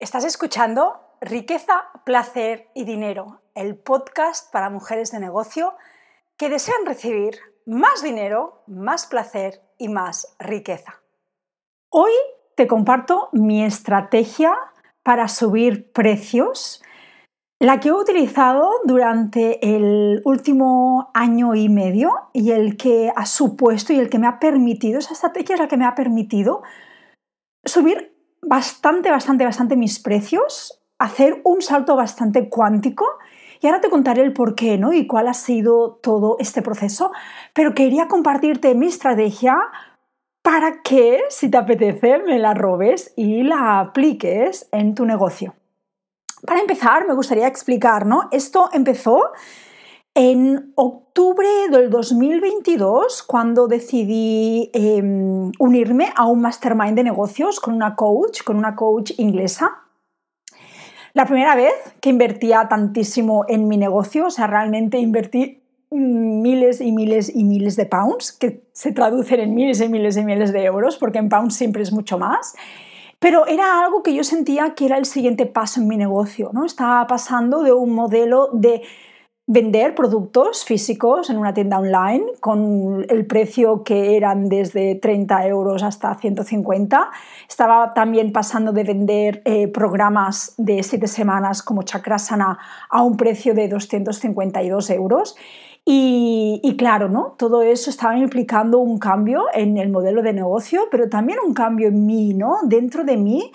Estás escuchando Riqueza, Placer y Dinero, el podcast para mujeres de negocio que desean recibir más dinero, más placer y más riqueza. Hoy te comparto mi estrategia para subir precios, la que he utilizado durante el último año y medio y el que ha supuesto y el que me ha permitido, esa estrategia es la que me ha permitido subir bastante, bastante, bastante mis precios, hacer un salto bastante cuántico y ahora te contaré el por qué ¿no? y cuál ha sido todo este proceso, pero quería compartirte mi estrategia para que, si te apetece, me la robes y la apliques en tu negocio. Para empezar, me gustaría explicar, ¿no? Esto empezó en octubre del 2022, cuando decidí em, unirme a un mastermind de negocios con una coach, con una coach inglesa. La primera vez que invertía tantísimo en mi negocio, o sea, realmente invertí miles y miles y miles de pounds, que se traducen en miles y miles y miles de euros, porque en pounds siempre es mucho más. Pero era algo que yo sentía que era el siguiente paso en mi negocio, ¿no? Estaba pasando de un modelo de vender productos físicos en una tienda online con el precio que eran desde 30 euros hasta 150. Estaba también pasando de vender eh, programas de 7 semanas como Chakrasana a un precio de 252 euros. Y, y, claro, ¿no? todo eso estaba implicando un cambio en el modelo de negocio, pero también un cambio en mí, ¿no? dentro de mí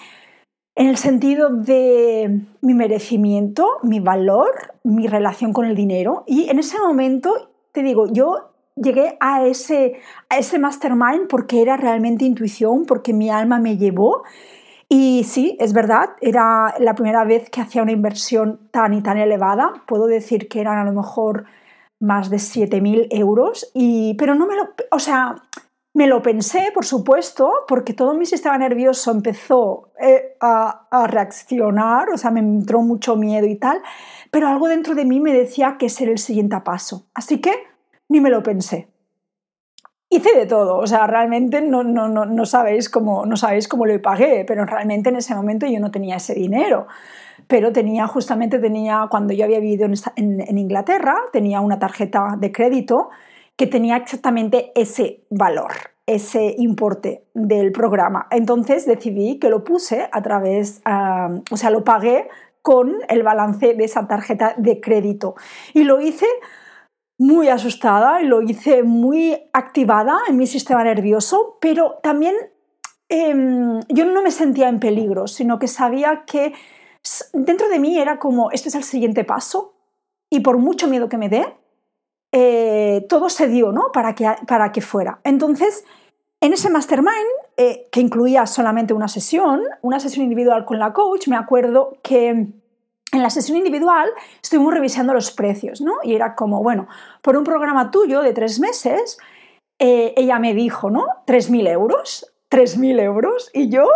en el sentido de mi merecimiento, mi valor, mi relación con el dinero. Y en ese momento, te digo, yo llegué a ese, a ese mastermind porque era realmente intuición, porque mi alma me llevó. Y sí, es verdad, era la primera vez que hacía una inversión tan y tan elevada. Puedo decir que eran a lo mejor más de 7.000 euros, y, pero no me lo... O sea, me lo pensé, por supuesto, porque todo mi sistema nervioso empezó eh, a, reaccionar, o sea, me entró mucho miedo y tal, pero algo dentro de mí me decía que ese era el siguiente paso. Así que ni me lo pensé. Hice de todo, o sea, realmente no, no, no, no, sabéis cómo, no sabéis cómo lo pagué, pero realmente en ese momento yo no tenía ese dinero. Pero tenía, justamente tenía, cuando yo había vivido en, en Inglaterra, tenía una tarjeta de crédito que tenía exactamente ese valor, ese importe del programa. Entonces decidí que lo puse a través, o sea, lo pagué con el balance de esa tarjeta de crédito. Y lo hice muy asustada y lo hice muy activada en mi sistema nervioso, pero también em, yo no me sentía en peligro, sino que sabía que dentro de mí era como, este es el siguiente paso y por mucho miedo que me dé, eh, todo se dio ¿no? para, que, para que fuera. Entonces, en ese mastermind, eh, que incluía solamente una sesión, una sesión individual con la coach, me acuerdo que en la sesión individual estuvimos revisando los precios, ¿no? Y era como, bueno, por un programa tuyo de tres meses, eh, ella me dijo, ¿no? 3.000 euros, 3.000 euros. Y yo,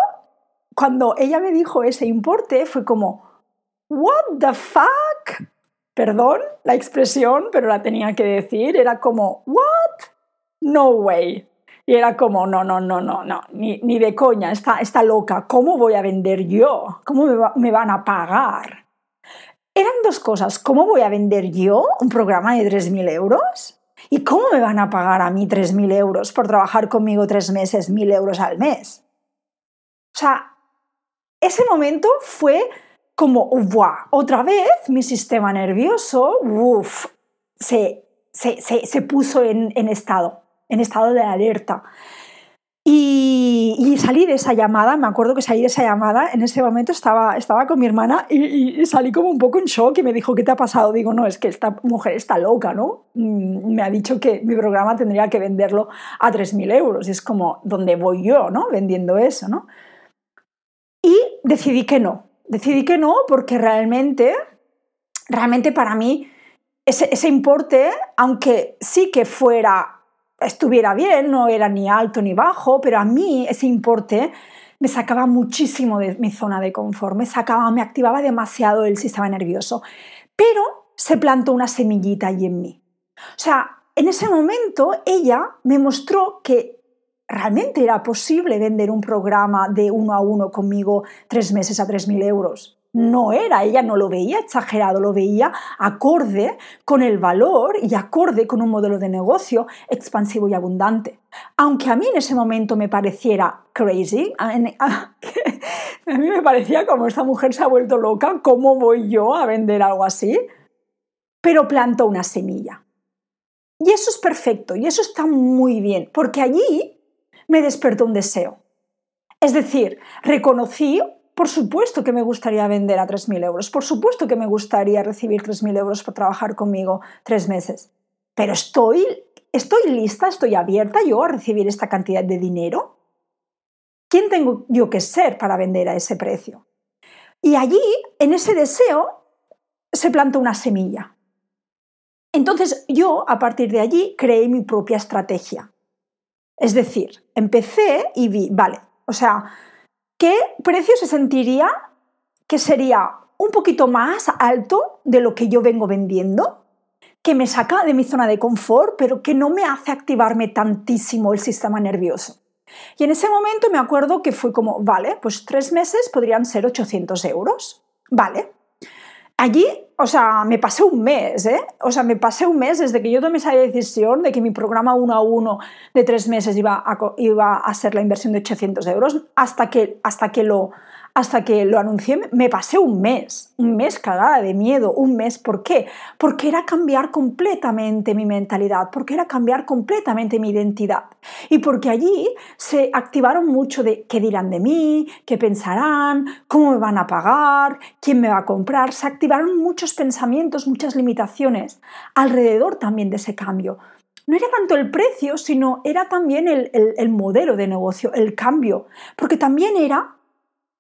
cuando ella me dijo ese importe, fue como, ¿What the fuck? Perdón la expresión, pero la tenía que decir. Era como, ¿what? No way. Y era como, no, no, no, no, no, ni, ni de coña, está, está loca. ¿Cómo voy a vender yo? ¿Cómo me, me van a pagar? Eran dos cosas. ¿Cómo voy a vender yo un programa de 3.000 euros? ¿Y cómo me van a pagar a mí 3.000 euros por trabajar conmigo tres meses, 1.000 euros al mes? O sea, ese momento fue como, ¡buah! Otra vez mi sistema nervioso, uf, se, se, se, puso en, en, estado, en estado de alerta. Y, y, salí de esa llamada, me acuerdo que salí de esa llamada, en ese momento estaba, estaba con mi hermana y, y, salí como un poco en shock y me dijo, ¿qué te ha pasado? Digo, no, es que esta mujer está loca, ¿no? Mm, me ha dicho que mi programa tendría que venderlo a 3.000 euros y es como, ¿dónde voy yo, ¿no? Vendiendo eso, ¿no? Y decidí que no, decidí que no porque realmente, realmente para mí ese, importe, aunque sí que fuera, estuviera bien, no era ni alto ni bajo, pero a mí ese importe me sacaba muchísimo de mi zona de confort, me sacaba, me activaba demasiado el sistema nervioso. Pero se plantó una semillita allí en mí. O sea, en ese momento ella me mostró que realmente era posible vender un programa de uno a uno conmigo tres meses a 3.000 euros. No era, ella no lo veía exagerado, lo veía acorde con el valor y acorde con un modelo de negocio expansivo y abundante. Aunque a mí en ese momento me pareciera crazy, a mí me parecía como esta mujer se ha vuelto loca, ¿cómo voy yo a vender algo así? Pero plantó una semilla. Y eso es perfecto y eso está muy bien, porque allí me despertó un deseo. Es decir, reconocí por supuesto que me gustaría vender a 3.000 euros, por supuesto que me gustaría recibir 3.000 euros por trabajar conmigo tres meses, pero estoy, estoy lista, estoy abierta yo a recibir esta cantidad de dinero. ¿Quién tengo yo que ser para vender a ese precio? Y allí, en ese deseo, se planta una semilla. Entonces yo, a partir de allí, creé mi propia estrategia. Es decir, empecé y vi, vale, o sea, ¿qué precio se sentiría que sería un poquito más alto de lo que yo vengo vendiendo? que me saca de mi zona de confort, pero que no me hace activarme tantísimo el sistema nervioso. Y en ese momento me acuerdo que fue como, vale, pues tres meses podrían ser 800 euros. Vale. Allí, o sea, me pasé un mes, ¿eh? O sea, me pasé un mes desde que yo tomé esa decisión de que mi programa uno a uno de tres meses iba a, iba a ser la inversión de 800 euros hasta que, hasta que lo hasta que lo anuncié, me pasé un mes, un mes cagada de miedo, un mes, ¿por qué? Porque era cambiar completamente mi mentalidad, porque era cambiar completamente mi identidad. Y porque allí se activaron mucho de qué dirán de mí, qué pensarán, cómo me van a pagar, quién me va a comprar, se activaron muchos pensamientos, muchas limitaciones alrededor también de ese cambio. No era tanto el precio, sino era también el, el, modelo de negocio, el cambio, porque también era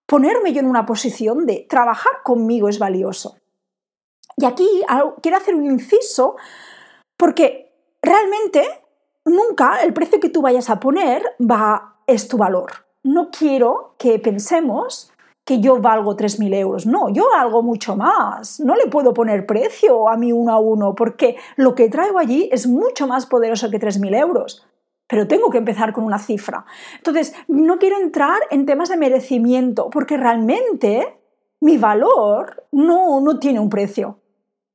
ponerme yo en una posición de trabajar conmigo es valioso. Y aquí quiero hacer un inciso porque realmente nunca el precio que tú vayas a poner va, es tu valor. No quiero que pensemos que yo valgo 3.000 euros. No, yo valgo mucho más. No le puedo poner precio a mi uno a uno porque lo que traigo allí es mucho más poderoso que 3.000 euros pero tengo que empezar con una cifra. Entonces, no quiero entrar en temas de merecimiento, porque realmente mi valor no, no tiene un precio.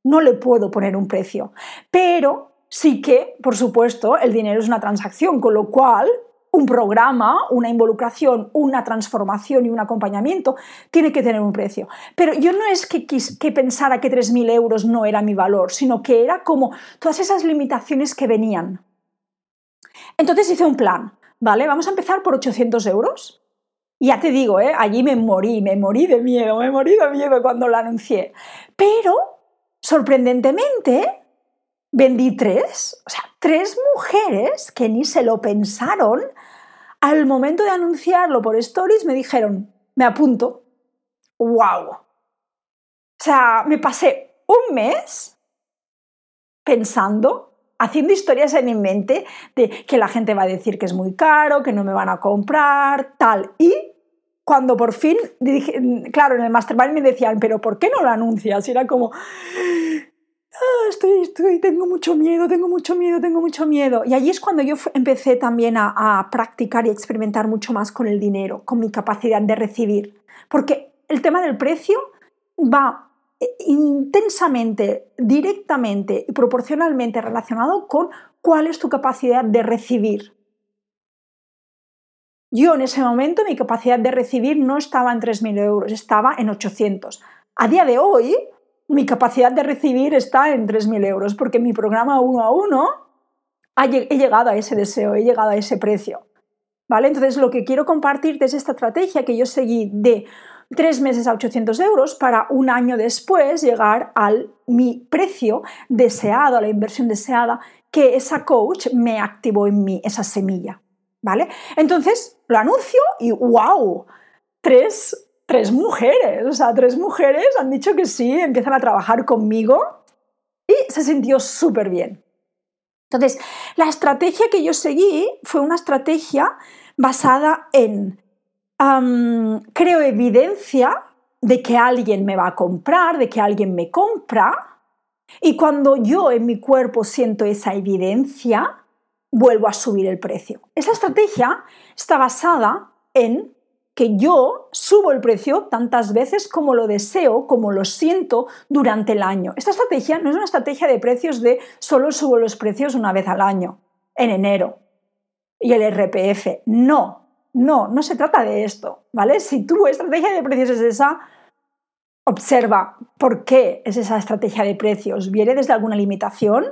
No le puedo poner un precio. Pero sí que, por supuesto, el dinero es una transacción, con lo cual un programa, una involucración, una transformación y un acompañamiento tiene que tener un precio. Pero yo no es que, que pensara que 3.000 euros no era mi valor, sino que era como todas esas limitaciones que venían. Entonces hice un plan, ¿vale? Vamos a empezar por 800 euros. Ya te digo, ¿eh? allí me morí, me morí de miedo, me morí de miedo cuando lo anuncié. Pero, sorprendentemente, vendí tres, o sea, tres mujeres que ni se lo pensaron. Al momento de anunciarlo por stories me dijeron, me apunto. ¡Wow! O sea, me pasé un mes pensando haciendo historias en mi mente de que la gente va a decir que es muy caro, que no me van a comprar, tal. Y cuando por fin, claro, en el mastermind me decían, pero ¿por qué no lo anuncias? Y era como, ah, estoy, estoy, tengo mucho miedo, tengo mucho miedo, tengo mucho miedo. Y allí es cuando yo empecé también a, a practicar y experimentar mucho más con el dinero, con mi capacidad de recibir. Porque el tema del precio va intensamente, directamente y proporcionalmente relacionado con cuál es tu capacidad de recibir. Yo en ese momento mi capacidad de recibir no estaba en 3.000 euros, estaba en 800. A día de hoy mi capacidad de recibir está en 3.000 euros porque mi programa uno a uno he llegado a ese deseo, he llegado a ese precio. ¿Vale? Entonces lo que quiero compartirte es esta estrategia que yo seguí de tres meses a 800 euros para un año después llegar al mi precio deseado, a la inversión deseada que esa coach me activó en mí, esa semilla. ¿Vale? Entonces lo anuncio y ¡wow! Tres, tres mujeres, o sea, tres mujeres han dicho que sí, empiezan a trabajar conmigo y se sintió súper bien. Entonces, la estrategia que yo seguí fue una estrategia basada en creo evidencia de que alguien me va a comprar, de que alguien me compra, y cuando yo en mi cuerpo siento esa evidencia, vuelvo a subir el precio. Esta estrategia está basada en que yo subo el precio tantas veces como lo deseo, como lo siento durante el año. Esta estrategia no es una estrategia de precios de solo subo los precios una vez al año, en enero, y el RPF. No, no, no se trata de esto, ¿vale? Si tu estrategia de precios es esa, observa por qué es esa estrategia de precios. ¿Viene desde alguna limitación?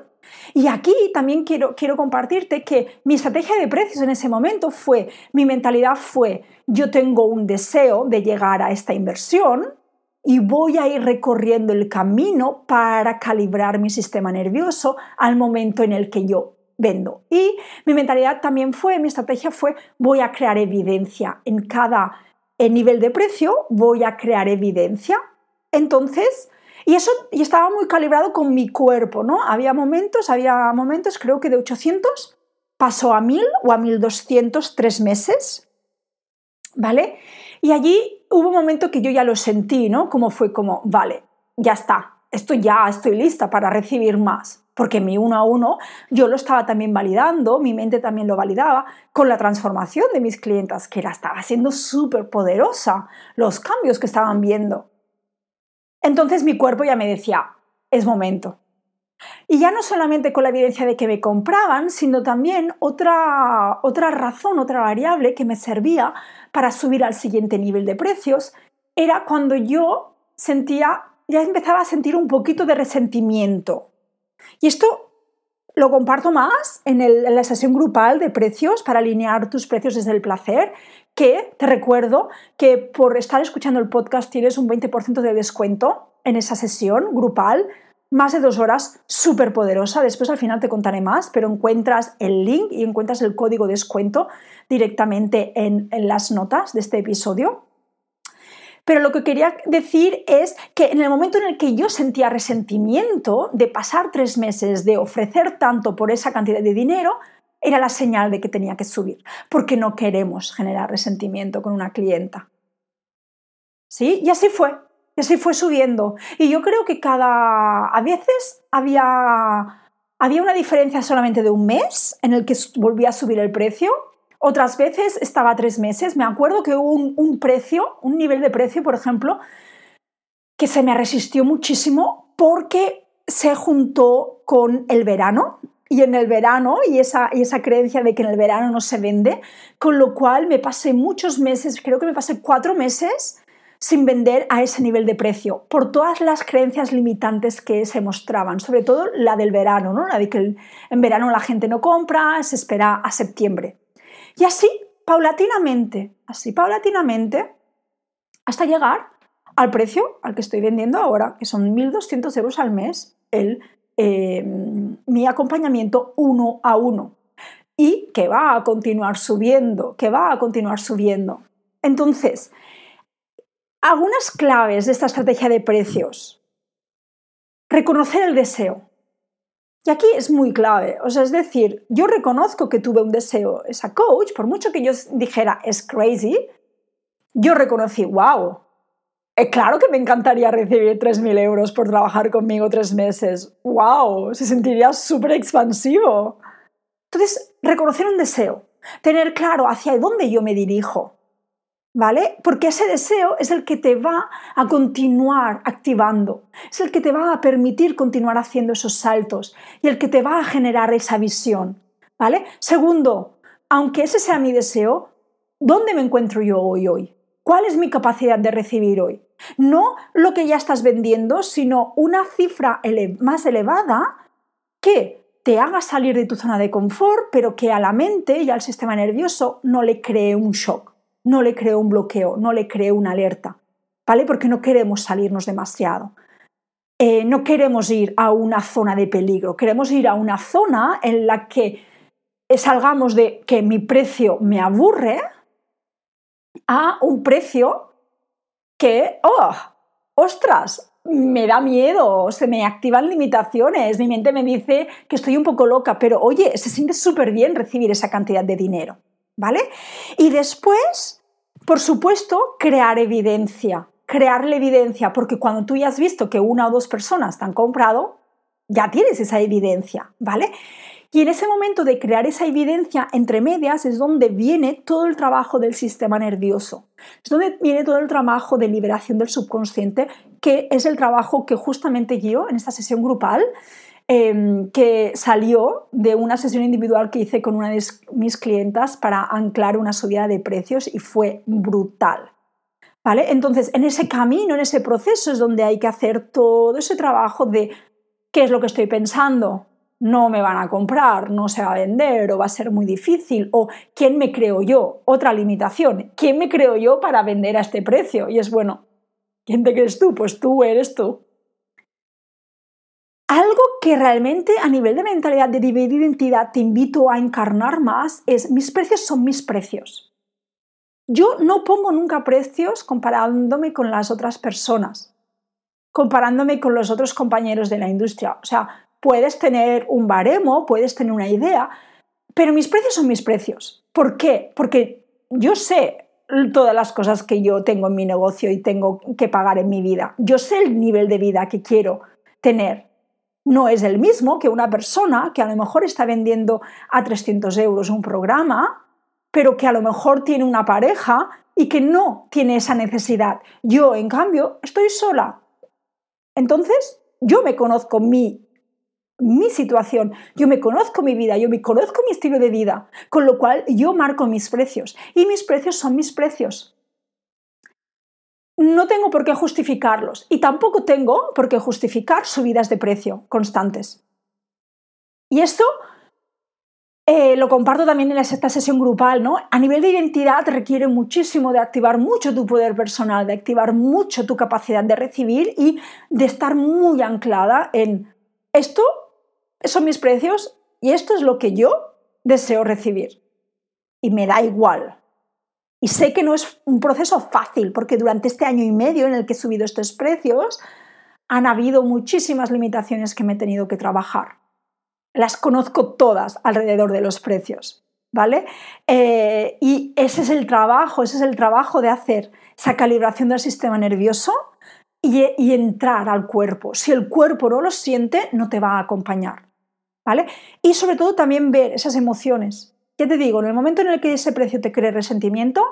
Y aquí también quiero, quiero compartirte que mi estrategia de precios en ese momento fue, mi mentalidad fue, yo tengo un deseo de llegar a esta inversión y voy a ir recorriendo el camino para calibrar mi sistema nervioso al momento en el que yo vendo. Y mi mentalidad también fue, mi estrategia fue, voy a crear evidencia en cada nivel de precio, voy a crear evidencia. Entonces, y eso y estaba muy calibrado con mi cuerpo, ¿no? Había momentos, había momentos, creo que de 800 pasó a 1000 o a 1200 tres meses, ¿vale? Y allí hubo un momento que yo ya lo sentí, ¿no? Como fue como, vale, ya está, esto ya estoy lista para recibir más, porque mi uno a uno yo lo estaba también validando, mi mente también lo validaba con la transformación de mis clientas, que era, estaba siendo súper poderosa, los cambios que estaban viendo. Entonces mi cuerpo ya me decía, es momento. Y ya no solamente con la evidencia de que me compraban, sino también otra, otra razón, otra variable que me servía para subir al siguiente nivel de precios, era cuando yo sentía, ya empezaba a sentir un poquito de resentimiento. Y esto lo comparto más en, la sesión grupal de precios para alinear tus precios desde el placer, que te recuerdo que por estar escuchando el podcast tienes un 20% de descuento en esa sesión grupal, más de dos horas, súper poderosa. Después al final te contaré más, pero encuentras el link y encuentras el código de descuento directamente en, en las notas de este episodio. Pero lo que quería decir es que en el momento en el que yo sentía resentimiento de pasar tres meses, de ofrecer tanto por esa cantidad de dinero, era la señal de que tenía que subir, porque no queremos generar resentimiento con una clienta. ¿Sí? Y así fue, así fue subiendo. Y yo creo que cada... A veces había, había una diferencia solamente de un mes en el que volvía a subir el precio, otras veces estaba tres meses. Me acuerdo que hubo un, precio, un nivel de precio, por ejemplo, que se me resistió muchísimo porque se juntó con el verano y en el verano y esa, y esa creencia de que en el verano no se vende, con lo cual me pasé muchos meses, creo que me pasé cuatro meses sin vender a ese nivel de precio, por todas las creencias limitantes que se mostraban, sobre todo la del verano, ¿no? la de que en verano la gente no compra, se espera a septiembre. Y así, paulatinamente, así paulatinamente, hasta llegar al precio al que estoy vendiendo ahora, que son 1.200 euros al mes, el Em, mi acompañamiento uno a uno y que va a continuar subiendo, que va a continuar subiendo. Entonces, algunas claves de esta estrategia de precios. Reconocer el deseo. Y aquí es muy clave. O sea, es decir, yo reconozco que tuve un deseo. Esa coach, por mucho que yo dijera es crazy, yo reconocí, wow, eh, claro que me encantaría recibir 3.000 euros por trabajar conmigo tres meses. ¡Wow! Se sentiría súper expansivo. Entonces, reconocer un deseo, tener claro hacia dónde yo me dirijo, ¿vale? Porque ese deseo es el que te va a continuar activando, es el que te va a permitir continuar haciendo esos saltos y el que te va a generar esa visión, ¿vale? Segundo, aunque ese sea mi deseo, ¿dónde me encuentro yo hoy hoy? ¿Cuál es mi capacidad de recibir hoy? No lo que ya estás vendiendo, sino una cifra más elevada que te haga salir de tu zona de confort, pero que a la mente y al sistema nervioso no le cree un shock, no le cree un bloqueo, no le cree una alerta, ¿vale? Porque no queremos salirnos demasiado. Eh, no queremos ir a una zona de peligro, queremos ir a una zona en la que salgamos de que mi precio me aburre, a un precio que, oh, ostras, me da miedo, se me activan limitaciones, mi mente me dice que estoy un poco loca, pero oye, se siente súper bien recibir esa cantidad de dinero, ¿vale? Y después, por supuesto, crear evidencia, crear la evidencia, porque cuando tú ya has visto que una o dos personas te han comprado, ya tienes esa evidencia, ¿vale? Y en ese momento de crear esa evidencia entre medias es donde viene todo el trabajo del sistema nervioso. Es donde viene todo el trabajo de liberación del subconsciente, que es el trabajo que justamente yo en esta sesión grupal, em, que salió de una sesión individual que hice con una de mis clientas para anclar una subida de precios y fue brutal. ¿Vale? Entonces, en ese camino, en ese proceso es donde hay que hacer todo ese trabajo de qué es lo que estoy pensando, no me van a comprar, no se va a vender o va a ser muy difícil o quién me creo yo, otra limitación, quién me creo yo para vender a este precio y es bueno, ¿quién te crees tú? Pues tú eres tú. Algo que realmente a nivel de mentalidad de identidad te invito a encarnar más es mis precios son mis precios. Yo no pongo nunca precios comparándome con las otras personas, comparándome con los otros compañeros de la industria. O sea, puedes tener un baremo, puedes tener una idea, pero mis precios son mis precios. ¿Por qué? Porque yo sé todas las cosas que yo tengo en mi negocio y tengo que pagar en mi vida. Yo sé el nivel de vida que quiero tener. No es el mismo que una persona que a lo mejor está vendiendo a 300 euros un programa, pero que a lo mejor tiene una pareja y que no tiene esa necesidad. Yo, en cambio, estoy sola. Entonces, yo me conozco mi mi situación, yo me conozco mi vida, yo me conozco mi estilo de vida, con lo cual yo marco mis precios y mis precios son mis precios. No tengo por qué justificarlos y tampoco tengo por qué justificar subidas de precio constantes. Y esto eh, lo comparto también en esta sesión grupal, ¿no? A nivel de identidad requiere muchísimo de activar mucho tu poder personal, de activar mucho tu capacidad de recibir y de estar muy anclada en esto son mis precios y esto es lo que yo deseo recibir. Y me da igual. Y sé que no es un proceso fácil, porque durante este año y medio en el que he subido estos precios, han habido muchísimas limitaciones que me he tenido que trabajar. Las conozco todas alrededor de los precios, ¿vale? Eh, y ese es el trabajo, ese es el trabajo de hacer esa calibración del sistema nervioso y, y entrar al cuerpo. Si el cuerpo no lo siente, no te va a acompañar. ¿vale? Y sobre todo también ver esas emociones. Ya te digo, en el momento en el que ese precio te cree resentimiento,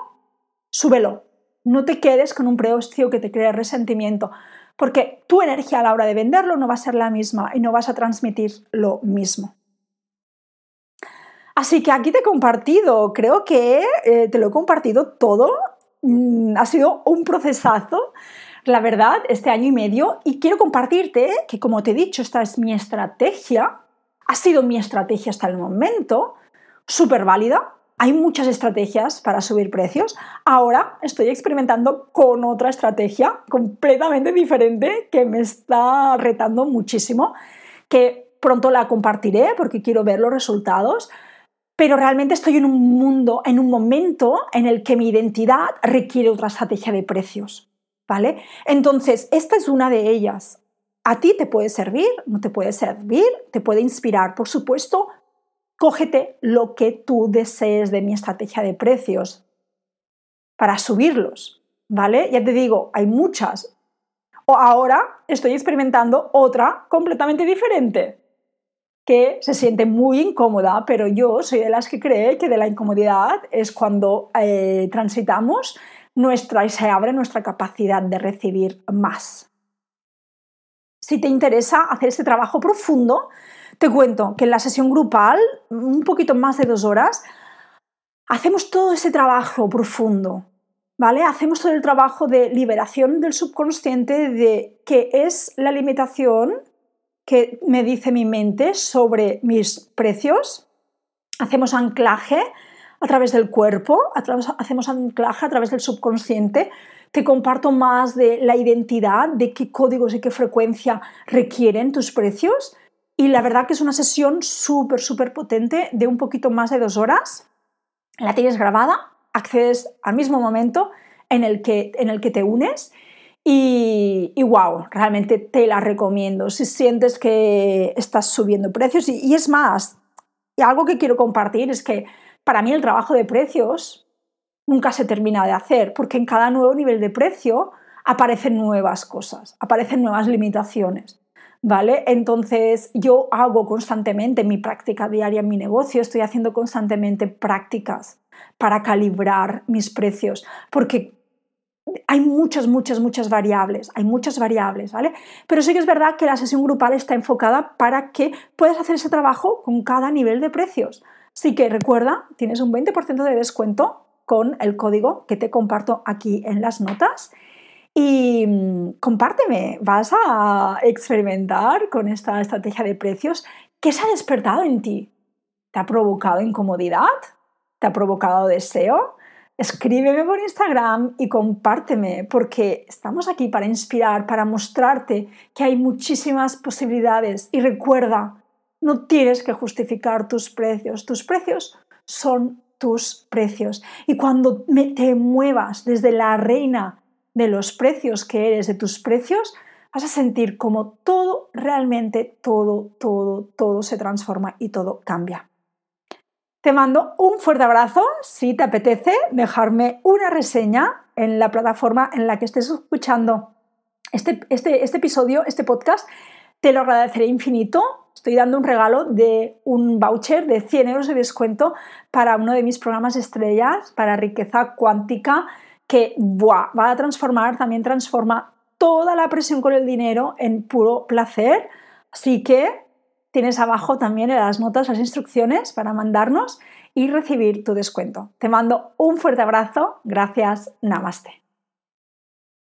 súbelo. No te quedes con un precio que te cree resentimiento, porque tu energía a la hora de venderlo no va a ser la misma y no vas a transmitir lo mismo. Así que aquí te he compartido, creo que eh, te lo he compartido todo. Mm, ha sido un procesazo, la verdad, este año y medio. Y quiero compartirte que, como te he dicho, esta es mi estrategia ha sido mi estrategia hasta el momento, súper válida. Hay muchas estrategias para subir precios. Ahora estoy experimentando con otra estrategia completamente diferente que me está retando muchísimo, que pronto la compartiré porque quiero ver los resultados. Pero realmente estoy en un mundo, en un momento en el que mi identidad requiere otra estrategia de precios. ¿Vale? Entonces, esta es una de ellas. A ti te puede servir, no te puede servir, te puede inspirar, por supuesto. Cógete lo que tú desees de mi estrategia de precios para subirlos, ¿vale? Ya te digo, hay muchas. O ahora estoy experimentando otra completamente diferente, que se siente muy incómoda, pero yo soy de las que cree que de la incomodidad es cuando eh, transitamos nuestra y se abre nuestra capacidad de recibir más. Si te interesa hacer este trabajo profundo, te cuento que en la sesión grupal, un poquito más de dos horas, hacemos todo ese trabajo profundo, ¿vale? Hacemos todo el trabajo de liberación del subconsciente de qué es la limitación que me dice mi mente sobre mis precios. Hacemos anclaje a través del cuerpo, hacemos anclaje a través del subconsciente te comparto más de la identidad, de qué códigos y qué frecuencia requieren tus precios. Y la verdad que es una sesión súper, súper potente de un poquito más de dos horas. La tienes grabada, accedes al mismo momento en el que, en el que te unes. Y, wow, realmente te la recomiendo si sientes que estás subiendo precios. Y, y es más, y algo que quiero compartir es que para mí el trabajo de precios nunca se termina de hacer, porque en cada nuevo nivel de precio aparecen nuevas cosas, aparecen nuevas limitaciones. ¿Vale? Entonces yo hago constantemente mi práctica diaria en mi negocio, estoy haciendo constantemente prácticas para calibrar mis precios, porque hay muchas, muchas, muchas variables, hay muchas variables, ¿vale? Pero sí que es verdad que la sesión grupal está enfocada para que puedas hacer ese trabajo con cada nivel de precios. Así que recuerda, tienes un 20% de descuento con el código que te comparto aquí en las notas. Y mm, compárteme, ¿vas a experimentar con esta estrategia de precios? ¿Qué se ha despertado en ti? ¿Te ha provocado incomodidad? ¿Te ha provocado deseo? Escríbeme por Instagram y compárteme, porque estamos aquí para inspirar, para mostrarte que hay muchísimas posibilidades. Y recuerda, no tienes que justificar tus precios. Tus precios son tus precios. Y cuando te muevas desde la reina de los precios que eres, de tus precios, vas a sentir como todo, realmente todo, todo, todo se transforma y todo cambia. Te mando un fuerte abrazo. Si te apetece dejarme una reseña en la plataforma en la que estés escuchando este, este, este episodio, este podcast, te lo agradeceré infinito. Estoy dando un regalo de un voucher de 100 euros de descuento para uno de mis programas estrellas, para riqueza cuántica, que va a transformar, también transforma toda la presión con el dinero en puro placer. Así que tienes abajo también en las notas las instrucciones para mandarnos y recibir tu descuento. Te mando un fuerte abrazo. Gracias. Namaste.